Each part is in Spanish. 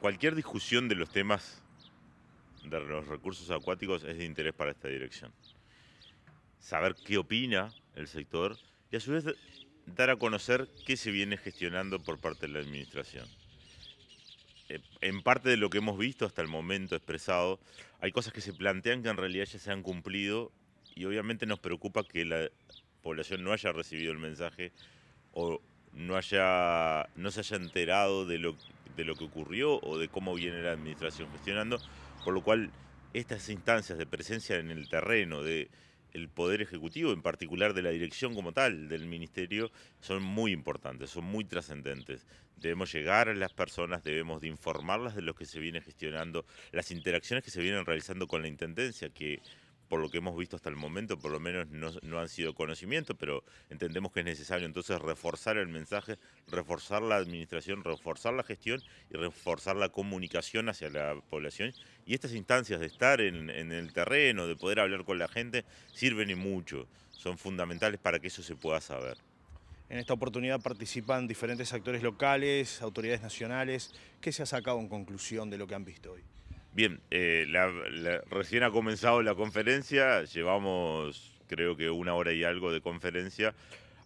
cualquier discusión de los temas de los recursos acuáticos es de interés para esta dirección. Saber qué opina el sector y a su vez dar a conocer qué se viene gestionando por parte de la administración. Eh, en parte de lo que hemos visto hasta el momento expresado, hay cosas que se plantean que en realidad ya se han cumplido y obviamente nos preocupa que la población no haya recibido el mensaje o no, haya, no se haya enterado de lo, de lo que ocurrió o de cómo viene la administración gestionando, por lo cual estas instancias de presencia en el terreno, de el Poder Ejecutivo, en particular de la dirección como tal del Ministerio, son muy importantes, son muy trascendentes. Debemos llegar a las personas, debemos de informarlas de lo que se viene gestionando, las interacciones que se vienen realizando con la Intendencia, que por lo que hemos visto hasta el momento, por lo menos no, han sido conocimiento, pero entendemos que es necesario entonces reforzar el mensaje, reforzar la administración, reforzar la gestión y reforzar la comunicación hacia la población. Y estas instancias de estar en, en el terreno, de poder hablar con la gente, sirven y mucho, son fundamentales para que eso se pueda saber. En esta oportunidad participan diferentes actores locales, autoridades nacionales. ¿Qué se ha sacado en conclusión de lo que han visto hoy? Bien, eh, recién ha comenzado la conferencia, llevamos creo que una hora y algo de conferencia.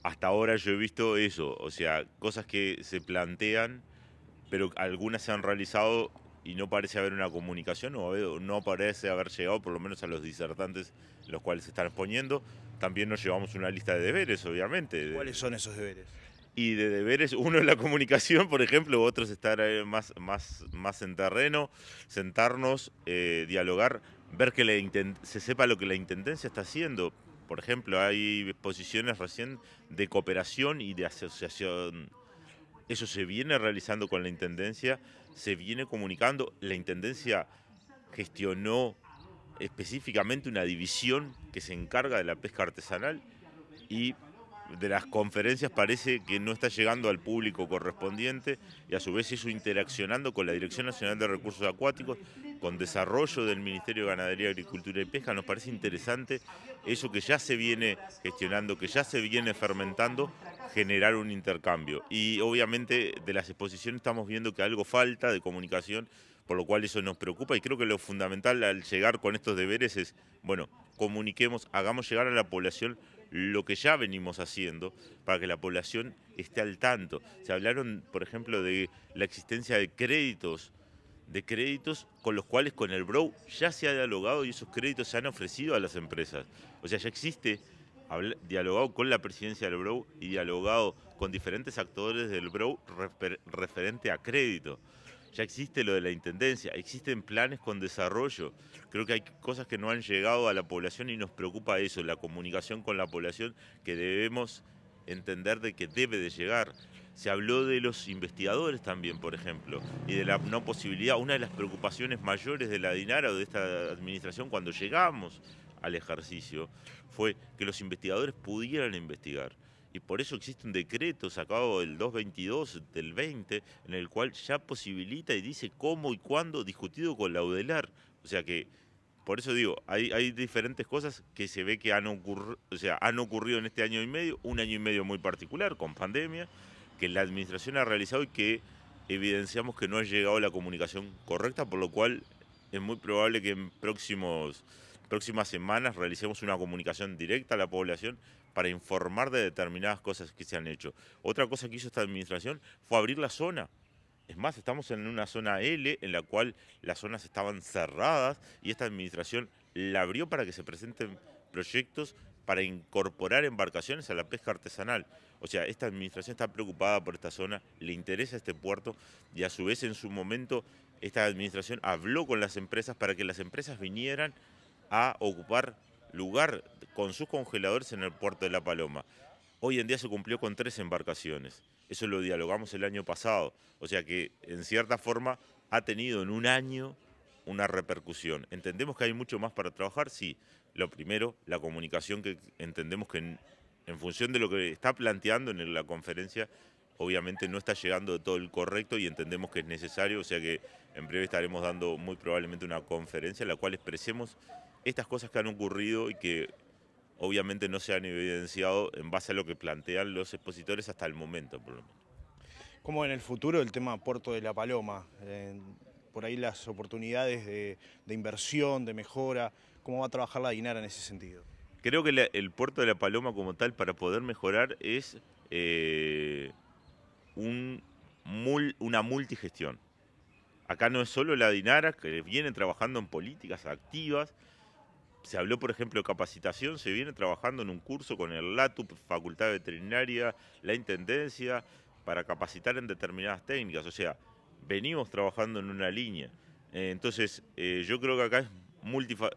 Hasta ahora yo he visto eso, o sea, cosas que se plantean, pero algunas se han realizado y no parece haber una comunicación o no parece haber llegado por lo menos a los disertantes los cuales se están exponiendo. También nos llevamos una lista de deberes, obviamente. ¿Cuáles son esos deberes? Y de deberes, uno es la comunicación, por ejemplo, otro es estar más, más, más en terreno, sentarnos, eh, dialogar, ver que se sepa lo que la Intendencia está haciendo. Por ejemplo, hay exposiciones recién de cooperación y de asociación. Eso se viene realizando con la Intendencia, se viene comunicando. La Intendencia gestionó específicamente una división que se encarga de la pesca artesanal y de las conferencias parece que no está llegando al público correspondiente y a su vez eso interaccionando con la Dirección Nacional de Recursos Acuáticos, con desarrollo del Ministerio de Ganadería, Agricultura y Pesca. Nos parece interesante eso que ya se viene gestionando, que ya se viene fermentando, generar un intercambio. Y obviamente de las exposiciones estamos viendo que algo falta de comunicación, por lo cual eso nos preocupa y creo que lo fundamental al llegar con estos deberes es, bueno, comuniquemos, hagamos llegar a la población lo que ya venimos haciendo para que la población esté al tanto. Se hablaron, por ejemplo, de la existencia de créditos, de créditos con los cuales con el BROW ya se ha dialogado y esos créditos se han ofrecido a las empresas. O sea, ya existe dialogado con la presidencia del BROW y dialogado con diferentes actores del BROW referente a crédito ya existe lo de la intendencia, existen planes con desarrollo. Creo que hay cosas que no han llegado a la población y nos preocupa eso, la comunicación con la población que debemos entender de que debe de llegar. Se habló de los investigadores también, por ejemplo, y de la no posibilidad. Una de las preocupaciones mayores de la DINARA o de esta administración cuando llegamos al ejercicio fue que los investigadores pudieran investigar y por eso existe un decreto sacado del 222 del 20 en el cual ya posibilita y dice cómo y cuándo discutido con la UDELAR. O sea que, por eso digo, hay, hay diferentes cosas que se ve que han, ocurrido, o sea, han ocurrido en este año y medio, un año y medio muy particular con pandemia, que la administración ha realizado y que evidenciamos que no ha llegado la comunicación correcta, por lo cual es muy probable que en próximos próximas semanas realicemos una comunicación directa a la población para informar de determinadas cosas que se han hecho. Otra cosa que hizo esta administración fue abrir la zona. Es más, estamos en una zona L en la cual las zonas estaban cerradas y esta administración la abrió para que se presenten proyectos para incorporar embarcaciones a la pesca artesanal. O sea, esta administración está preocupada por esta zona, le interesa este puerto y a su vez en su momento esta administración habló con las empresas para que las empresas vinieran a ocupar lugar con sus congeladores en el puerto de La Paloma. Hoy en día se cumplió con tres embarcaciones. Eso lo dialogamos el año pasado. O sea que, en cierta forma, ha tenido en un año una repercusión. ¿Entendemos que hay mucho más para trabajar? Sí. Lo primero, la comunicación que entendemos que en, en función de lo que está planteando en la conferencia, obviamente no está llegando de todo el correcto y entendemos que es necesario, o sea que en breve estaremos dando muy probablemente una conferencia en la cual expresemos estas cosas que han ocurrido y que obviamente no se han evidenciado en base a lo que plantean los expositores hasta el momento, por lo menos. ¿Cómo en el futuro el tema Puerto de la Paloma? por ahí las oportunidades de, inversión, de mejora? ¿Cómo va a trabajar la DINARA en ese sentido? Creo que el puerto de La Paloma como tal para poder mejorar es eh, una multigestión. Acá no es solo la DINARA, que viene trabajando en políticas activas. Se habló, por ejemplo, de capacitación, se viene trabajando en un curso con el LATUP, Facultad Veterinaria, la Intendencia, para capacitar en determinadas técnicas. O sea, venimos trabajando en una línea. Eh, entonces, eh, yo creo que acá es,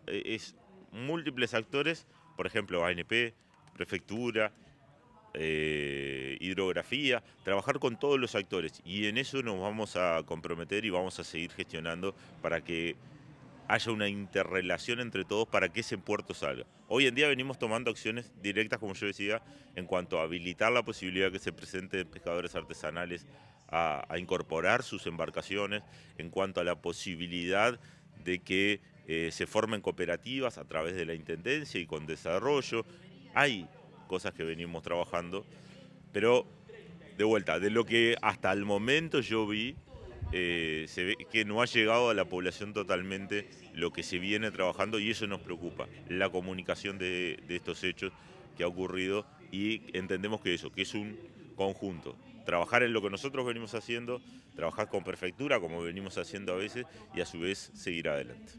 eh, es múltiples actores, por ejemplo, ANP, prefectura, hidrografía, trabajar con todos los actores y en eso nos vamos a comprometer y vamos a seguir gestionando para que haya una interrelación entre todos para que ese puerto salga. Hoy en día venimos tomando acciones directas, como yo decía, en cuanto a habilitar la posibilidad que se presente pescadores artesanales a, incorporar sus embarcaciones, en cuanto a la posibilidad de que eh, se formen cooperativas a través de la Intendencia y con desarrollo. Hay cosas que venimos trabajando, pero de vuelta, de lo que hasta el momento yo vi, eh, se ve que no ha llegado a la población totalmente lo que se viene trabajando y eso nos preocupa, la comunicación de, de estos hechos que ha ocurrido y entendemos que eso, que es un conjunto. Trabajar en lo que nosotros venimos haciendo, trabajar con prefectura como venimos haciendo a veces y a su vez seguir adelante.